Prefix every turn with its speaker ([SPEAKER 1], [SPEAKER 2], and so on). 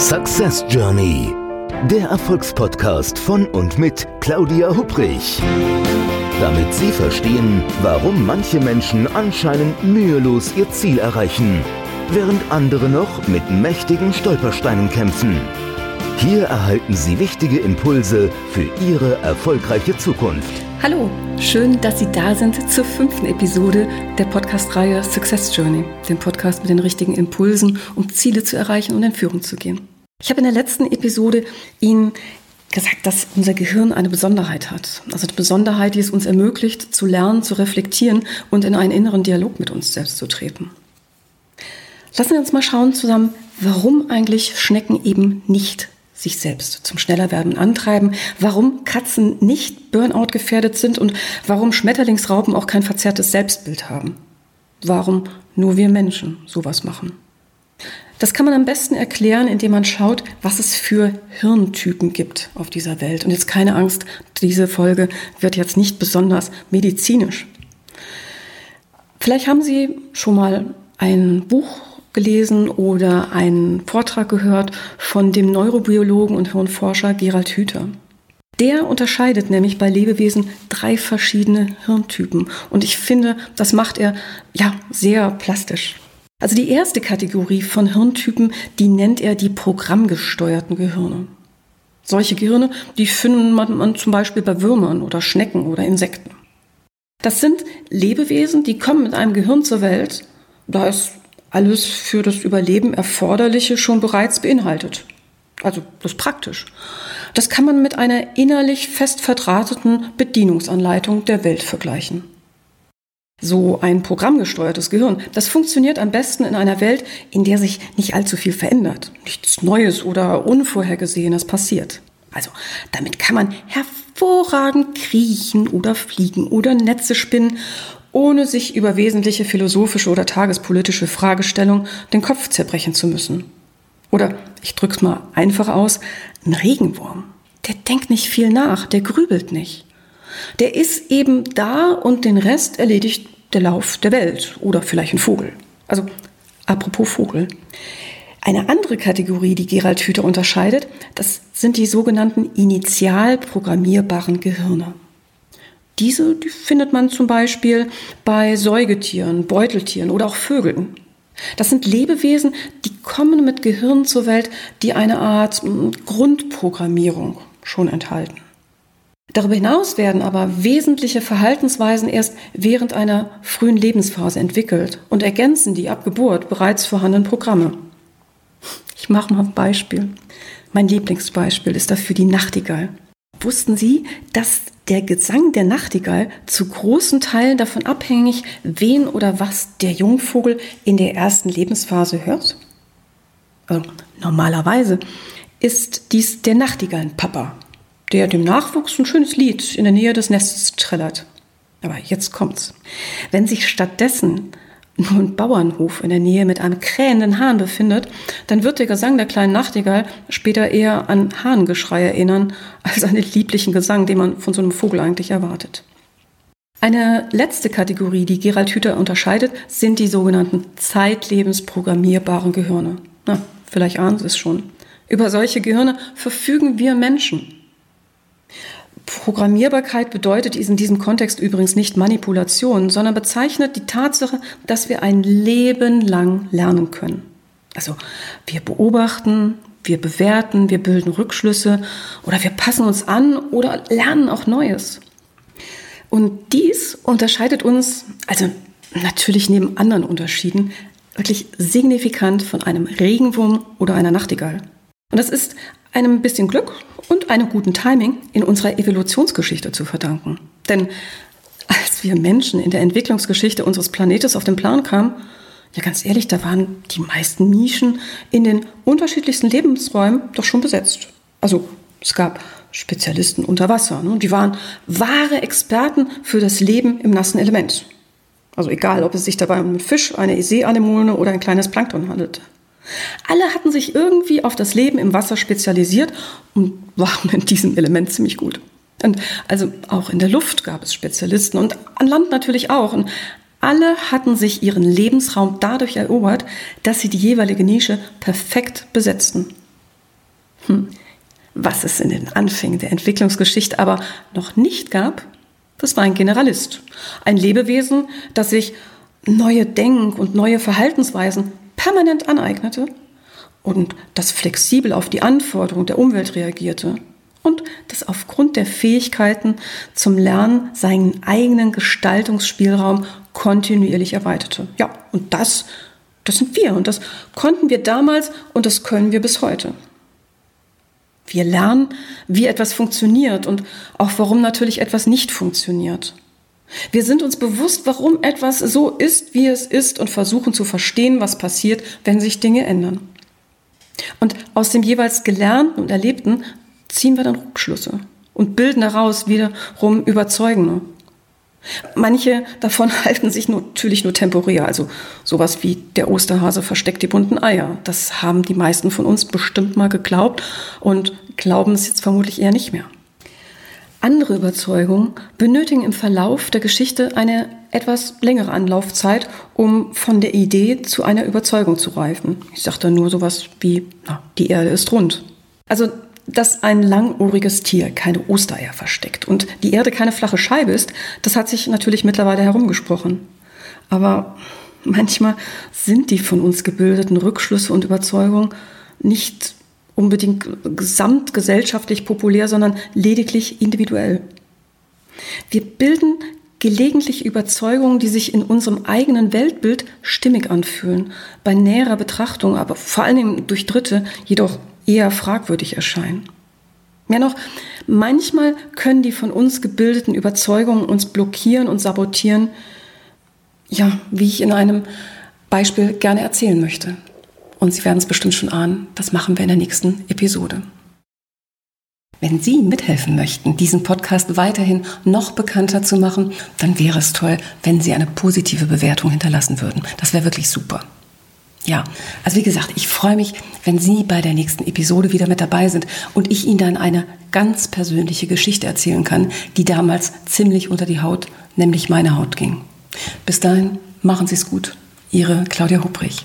[SPEAKER 1] Success Journey, der Erfolgspodcast von und mit Claudia Hubrich. Damit Sie verstehen, warum manche Menschen anscheinend mühelos ihr Ziel erreichen, während andere noch mit mächtigen Stolpersteinen kämpfen. Hier erhalten Sie wichtige Impulse für Ihre erfolgreiche Zukunft.
[SPEAKER 2] Hallo, schön, dass Sie da sind zur fünften Episode der Podcast-Reihe Success Journey, dem Podcast mit den richtigen Impulsen, um Ziele zu erreichen und in Führung zu gehen. Ich habe in der letzten Episode Ihnen gesagt, dass unser Gehirn eine Besonderheit hat. Also eine Besonderheit, die es uns ermöglicht, zu lernen, zu reflektieren und in einen inneren Dialog mit uns selbst zu treten. Lassen wir uns mal schauen zusammen, warum eigentlich Schnecken eben nicht sich selbst zum Schnellerwerden antreiben, warum Katzen nicht Burnout gefährdet sind und warum Schmetterlingsraupen auch kein verzerrtes Selbstbild haben. Warum nur wir Menschen sowas machen. Das kann man am besten erklären, indem man schaut, was es für Hirntypen gibt auf dieser Welt. Und jetzt keine Angst, diese Folge wird jetzt nicht besonders medizinisch. Vielleicht haben Sie schon mal ein Buch gelesen oder einen Vortrag gehört von dem Neurobiologen und Hirnforscher Gerald Hüther. Der unterscheidet nämlich bei Lebewesen drei verschiedene Hirntypen. Und ich finde, das macht er ja sehr plastisch. Also die erste Kategorie von Hirntypen, die nennt er die programmgesteuerten Gehirne. Solche Gehirne, die findet man zum Beispiel bei Würmern oder Schnecken oder Insekten. Das sind Lebewesen, die kommen mit einem Gehirn zur Welt. Da ist alles für das Überleben Erforderliche schon bereits beinhaltet. Also das ist praktisch. Das kann man mit einer innerlich fest verdrahteten Bedienungsanleitung der Welt vergleichen. So ein programmgesteuertes Gehirn, das funktioniert am besten in einer Welt, in der sich nicht allzu viel verändert, nichts Neues oder Unvorhergesehenes passiert. Also damit kann man hervorragend kriechen oder fliegen oder Netze spinnen ohne sich über wesentliche philosophische oder tagespolitische Fragestellungen den Kopf zerbrechen zu müssen. Oder, ich drück's mal einfach aus, ein Regenwurm. Der denkt nicht viel nach, der grübelt nicht. Der ist eben da und den Rest erledigt der Lauf der Welt oder vielleicht ein Vogel. Also, apropos Vogel. Eine andere Kategorie, die Gerald Hüther unterscheidet, das sind die sogenannten initial programmierbaren Gehirne. Diese die findet man zum Beispiel bei Säugetieren, Beuteltieren oder auch Vögeln. Das sind Lebewesen, die kommen mit Gehirn zur Welt, die eine Art hm, Grundprogrammierung schon enthalten. Darüber hinaus werden aber wesentliche Verhaltensweisen erst während einer frühen Lebensphase entwickelt und ergänzen die ab Geburt bereits vorhandenen Programme. Ich mache mal ein Beispiel. Mein Lieblingsbeispiel ist dafür die Nachtigall. Wussten Sie, dass der Gesang der Nachtigall zu großen Teilen davon abhängig, wen oder was der Jungvogel in der ersten Lebensphase hört? Also, normalerweise ist dies der Nachtigallenpapa, der dem Nachwuchs ein schönes Lied in der Nähe des Nestes trällert. Aber jetzt kommt's. Wenn sich stattdessen nur ein Bauernhof in der Nähe mit einem krähenden Hahn befindet, dann wird der Gesang der kleinen Nachtigall später eher an Hahngeschrei erinnern, als an den lieblichen Gesang, den man von so einem Vogel eigentlich erwartet. Eine letzte Kategorie, die Gerald Hüther unterscheidet, sind die sogenannten zeitlebensprogrammierbaren Gehirne. Na, vielleicht ahnen Sie es schon. Über solche Gehirne verfügen wir Menschen. Programmierbarkeit bedeutet in diesem Kontext übrigens nicht Manipulation, sondern bezeichnet die Tatsache, dass wir ein Leben lang lernen können. Also wir beobachten, wir bewerten, wir bilden Rückschlüsse oder wir passen uns an oder lernen auch Neues. Und dies unterscheidet uns, also natürlich neben anderen Unterschieden, wirklich signifikant von einem Regenwurm oder einer Nachtigall. Und das ist einem bisschen Glück und einem guten Timing in unserer Evolutionsgeschichte zu verdanken. Denn als wir Menschen in der Entwicklungsgeschichte unseres Planetes auf den Plan kamen, ja ganz ehrlich, da waren die meisten Nischen in den unterschiedlichsten Lebensräumen doch schon besetzt. Also es gab Spezialisten unter Wasser, ne? die waren wahre Experten für das Leben im nassen Element. Also egal, ob es sich dabei um einen Fisch, eine Seeanemone oder ein kleines Plankton handelte. Alle hatten sich irgendwie auf das Leben im Wasser spezialisiert und waren in diesem Element ziemlich gut. Und also auch in der Luft gab es Spezialisten und an Land natürlich auch. Und alle hatten sich ihren Lebensraum dadurch erobert, dass sie die jeweilige Nische perfekt besetzten. Hm. Was es in den Anfängen der Entwicklungsgeschichte aber noch nicht gab, das war ein Generalist. Ein Lebewesen, das sich neue Denk- und neue Verhaltensweisen permanent aneignete und das flexibel auf die Anforderungen der Umwelt reagierte und das aufgrund der Fähigkeiten zum Lernen seinen eigenen Gestaltungsspielraum kontinuierlich erweiterte. Ja, und das, das sind wir und das konnten wir damals und das können wir bis heute. Wir lernen, wie etwas funktioniert und auch warum natürlich etwas nicht funktioniert. Wir sind uns bewusst, warum etwas so ist, wie es ist und versuchen zu verstehen, was passiert, wenn sich Dinge ändern. Und aus dem jeweils Gelernten und Erlebten ziehen wir dann Rückschlüsse und bilden daraus wiederum überzeugende. Manche davon halten sich natürlich nur temporär, also sowas wie der Osterhase versteckt die bunten Eier. Das haben die meisten von uns bestimmt mal geglaubt und glauben es jetzt vermutlich eher nicht mehr. Andere Überzeugungen benötigen im Verlauf der Geschichte eine etwas längere Anlaufzeit, um von der Idee zu einer Überzeugung zu reifen. Ich sage da nur sowas wie, na, die Erde ist rund. Also dass ein langohriges Tier keine Ostereier versteckt und die Erde keine flache Scheibe ist, das hat sich natürlich mittlerweile herumgesprochen. Aber manchmal sind die von uns gebildeten Rückschlüsse und Überzeugungen nicht unbedingt gesamtgesellschaftlich populär, sondern lediglich individuell. Wir bilden gelegentlich Überzeugungen, die sich in unserem eigenen Weltbild stimmig anfühlen, bei näherer Betrachtung, aber vor Dingen durch Dritte, jedoch eher fragwürdig erscheinen. Mehr noch, manchmal können die von uns gebildeten Überzeugungen uns blockieren und sabotieren, ja, wie ich in einem Beispiel gerne erzählen möchte. Und Sie werden es bestimmt schon ahnen, das machen wir in der nächsten Episode. Wenn Sie mithelfen möchten, diesen Podcast weiterhin noch bekannter zu machen, dann wäre es toll, wenn Sie eine positive Bewertung hinterlassen würden. Das wäre wirklich super. Ja, also wie gesagt, ich freue mich, wenn Sie bei der nächsten Episode wieder mit dabei sind und ich Ihnen dann eine ganz persönliche Geschichte erzählen kann, die damals ziemlich unter die Haut, nämlich meine Haut ging. Bis dahin, machen Sie es gut. Ihre Claudia Hubrich.